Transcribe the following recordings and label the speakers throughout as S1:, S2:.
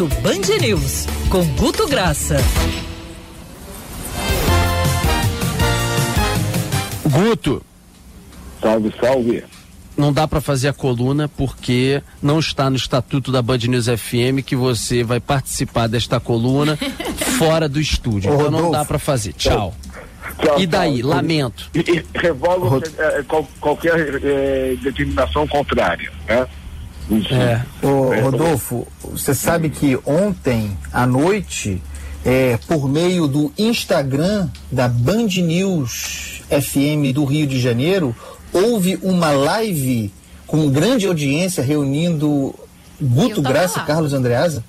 S1: Almoço Band News, com Guto Graça.
S2: Guto.
S3: Salve, salve.
S2: Não dá para fazer a coluna porque não está no estatuto da Band News FM que você vai participar desta coluna fora do estúdio. Então não dá para fazer. Tchau. Tchau, e daí? Tchau. Lamento.
S3: E, e revolve é, qual, qualquer é, determinação contrária, né?
S4: É. Ô, Rodolfo, você sabe que ontem à noite, é, por meio do Instagram da Band News FM do Rio de Janeiro, houve uma live com grande audiência reunindo Guto Graça e Carlos Andreasa.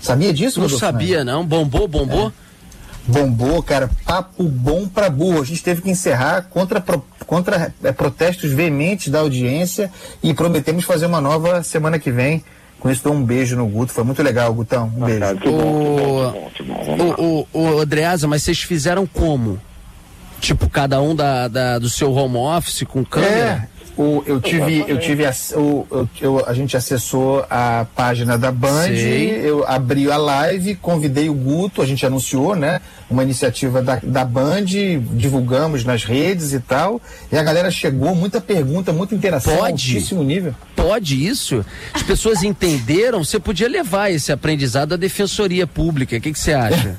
S4: Sabia disso,
S2: Não Rodolfo, sabia, não. Bombou, bombou? É.
S4: Bombou, cara. Papo bom pra burro. A gente teve que encerrar contra, contra é, protestos veementes da audiência e prometemos fazer uma nova semana que vem. Com isso, dou um beijo no Guto. Foi muito legal, Gutão. Um beijo.
S2: O, o, o, Andreasa, mas vocês fizeram como? Tipo, cada um da, da, do seu home office com câmera?
S4: É. O, eu tive, eu tive a, o, eu, eu, a gente acessou a página da Band, Sei. eu abri a live, convidei o Guto, a gente anunciou, né? Uma iniciativa da, da Band, divulgamos nas redes e tal. E a galera chegou, muita pergunta, muita interação,
S2: Pode?
S4: altíssimo nível.
S2: Pode isso? As pessoas entenderam, você podia levar esse aprendizado à defensoria pública. O que, que você acha?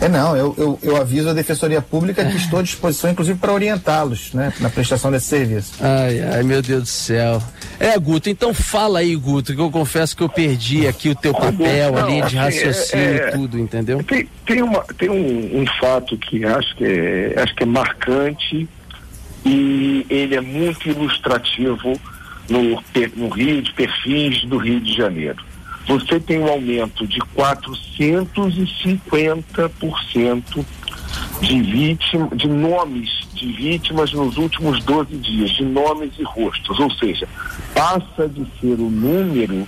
S4: É, não, eu, eu, eu, aviso a Defensoria Pública que estou à disposição, inclusive, para orientá-los, né, na prestação desse serviço.
S2: Ai, ai, meu Deus do céu. É, Guto, então fala aí, Guto, que eu confesso que eu perdi aqui o teu papel, não, a linha de assim, raciocínio e é, é, tudo, entendeu?
S3: Tem, tem, uma, tem um, um fato que acho que, é, acho que é marcante e ele é muito ilustrativo no, no Rio, de perfis do Rio de Janeiro você tem um aumento de 450% de vítima, de nomes de vítimas nos últimos 12 dias, de nomes e rostos. Ou seja, passa de ser o número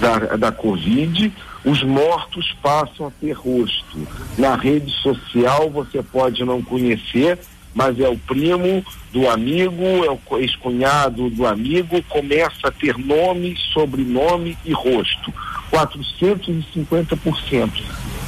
S3: da, da Covid, os mortos passam a ter rosto. Na rede social você pode não conhecer, mas é o primo do amigo, é o ex-cunhado do amigo, começa a ter nome, sobrenome e rosto. 450%.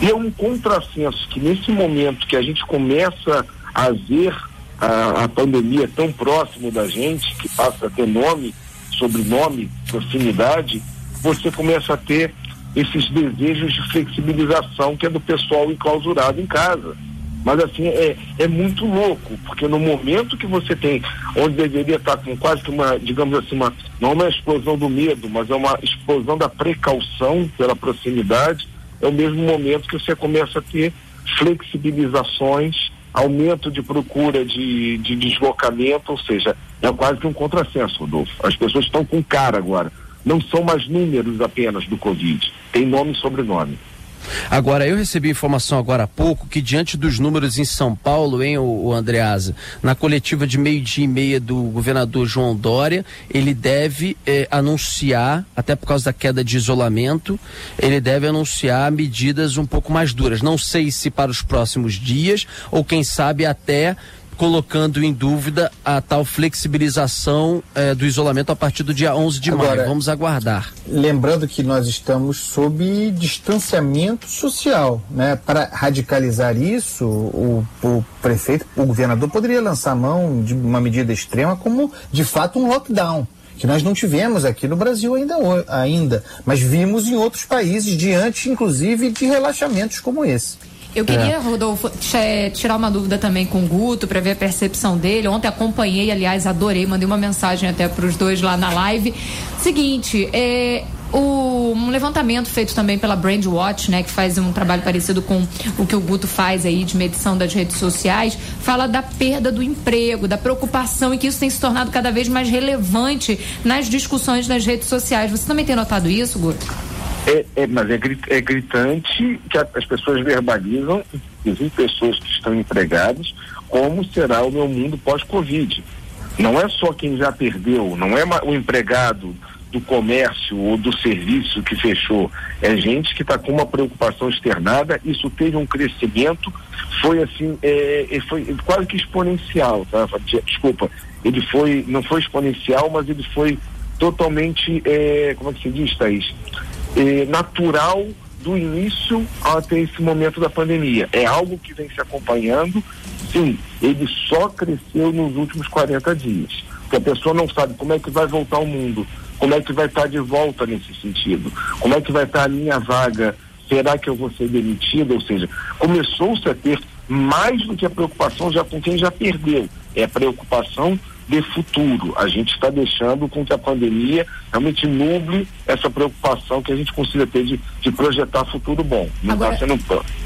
S3: E é um contrassenso que nesse momento que a gente começa a ver a, a pandemia tão próximo da gente, que passa a ter nome, sobrenome, proximidade, você começa a ter esses desejos de flexibilização que é do pessoal enclausurado em casa. Mas assim, é, é muito louco, porque no momento que você tem, onde deveria estar com quase que uma, digamos assim, uma, não é uma explosão do medo, mas é uma explosão da precaução pela proximidade, é o mesmo momento que você começa a ter flexibilizações, aumento de procura de, de deslocamento, ou seja, é quase que um contrassenso, Rodolfo. As pessoas estão com cara agora. Não são mais números apenas do Covid, tem nome e sobrenome.
S2: Agora, eu recebi informação agora há pouco que diante dos números em São Paulo, hein, o, o Andreasa, na coletiva de meio-dia e meia do governador João Dória, ele deve eh, anunciar, até por causa da queda de isolamento, ele deve anunciar medidas um pouco mais duras. Não sei se para os próximos dias ou quem sabe até colocando em dúvida a tal flexibilização eh, do isolamento a partir do dia 11 de Agora, maio. Vamos aguardar.
S4: Lembrando que nós estamos sob distanciamento social, né? Para radicalizar isso, o, o prefeito, o governador poderia lançar mão de uma medida extrema como, de fato, um lockdown que nós não tivemos aqui no Brasil ainda, ainda, mas vimos em outros países diante, inclusive, de relaxamentos como esse.
S5: Eu queria, é. Rodolfo, tirar uma dúvida também com o Guto para ver a percepção dele. Ontem acompanhei, aliás, adorei, mandei uma mensagem até para os dois lá na live. Seguinte, é, o, um levantamento feito também pela Brandwatch, né, que faz um trabalho parecido com o que o Guto faz aí de medição das redes sociais, fala da perda do emprego, da preocupação e que isso tem se tornado cada vez mais relevante nas discussões nas redes sociais. Você também tem notado isso, Guto?
S3: É, é, mas é, é gritante que as pessoas verbalizam, inclusive pessoas que estão empregadas, como será o meu mundo pós-Covid. Não é só quem já perdeu, não é o empregado do comércio ou do serviço que fechou, é gente que está com uma preocupação externada, isso teve um crescimento, foi assim, é, é foi quase que exponencial, tá? Desculpa, ele foi, não foi exponencial, mas ele foi totalmente, é, como é que se diz, Thaís? Eh, natural do início até esse momento da pandemia. É algo que vem se acompanhando. Sim, ele só cresceu nos últimos 40 dias. Porque a pessoa não sabe como é que vai voltar o mundo, como é que vai estar de volta nesse sentido, como é que vai estar a minha vaga, será que eu vou ser demitido? Ou seja, começou-se a ter mais do que a preocupação já com quem já perdeu. É a preocupação de futuro. A gente está deixando com que a pandemia realmente nuble essa preocupação que a gente consiga ter de, de projetar futuro bom. Não está sendo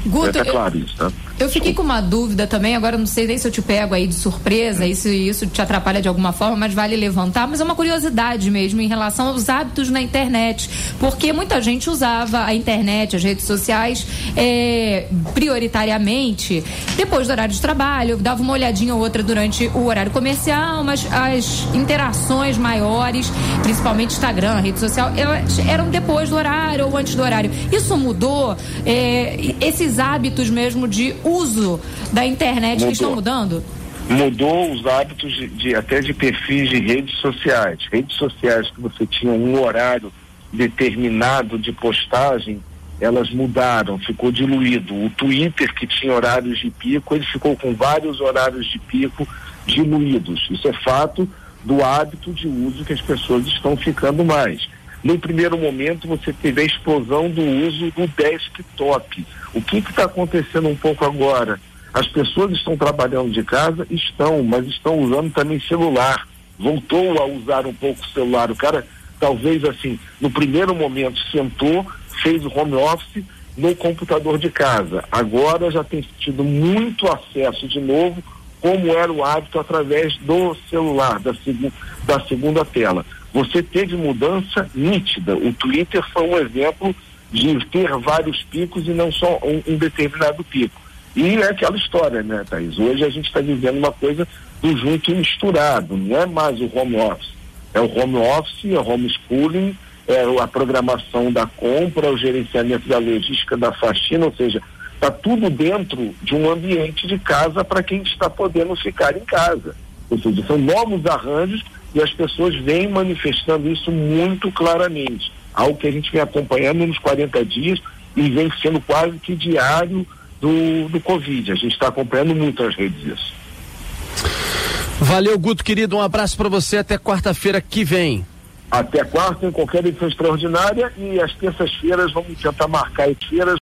S5: Guto, é claro isso, tá? Eu fiquei com uma dúvida também, agora não sei nem se eu te pego aí de surpresa, hum. isso isso te atrapalha de alguma forma, mas vale levantar, mas é uma curiosidade mesmo em relação aos hábitos na internet, porque muita gente usava a internet, as redes sociais, é, prioritariamente depois do horário de trabalho, dava uma olhadinha ou outra durante o horário comercial, mas as interações maiores, principalmente Instagram, rede social, elas eram depois do horário ou antes do horário. Isso mudou? É, esses hábitos mesmo de uso da internet Mudou. que estão mudando?
S3: Mudou os hábitos de, de, até de perfis de redes sociais. Redes sociais que você tinha um horário determinado de postagem, elas mudaram, ficou diluído. O Twitter, que tinha horários de pico, ele ficou com vários horários de pico diluídos. Isso é fato do hábito de uso que as pessoas estão ficando mais. No primeiro momento, você teve a explosão do uso do desktop. O que está acontecendo um pouco agora? As pessoas estão trabalhando de casa? Estão, mas estão usando também celular. Voltou a usar um pouco o celular. O cara, talvez assim, no primeiro momento sentou, fez o home office no computador de casa. Agora já tem tido muito acesso de novo, como era o hábito através do celular, da, seg da segunda tela você teve mudança nítida. O Twitter foi um exemplo de ter vários picos e não só um, um determinado pico. E é aquela história, né, Thaís? Hoje a gente está vivendo uma coisa do junto e misturado, não é mais o home office. É o home office, é o homeschooling, é a programação da compra, o gerenciamento da logística da faxina, ou seja, está tudo dentro de um ambiente de casa para quem está podendo ficar em casa. Ou seja, são novos arranjos e as pessoas vêm manifestando isso muito claramente. Algo que a gente vem acompanhando nos 40 dias e vem sendo quase que diário do, do Covid. A gente está acompanhando muito as redes isso.
S2: Valeu, Guto, querido. Um abraço para você até quarta-feira que vem.
S3: Até quarta, em qualquer edição extraordinária. E às terças-feiras vamos tentar marcar as feiras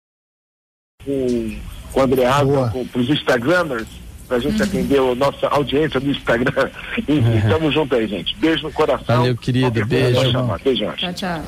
S3: com, com o André Asa, para os Instagramers pra gente uhum. atender a nossa audiência do Instagram. E, uhum. estamos juntos aí, gente. Beijo no coração.
S2: Valeu, querido. Beijo.
S5: Tchau, tchau.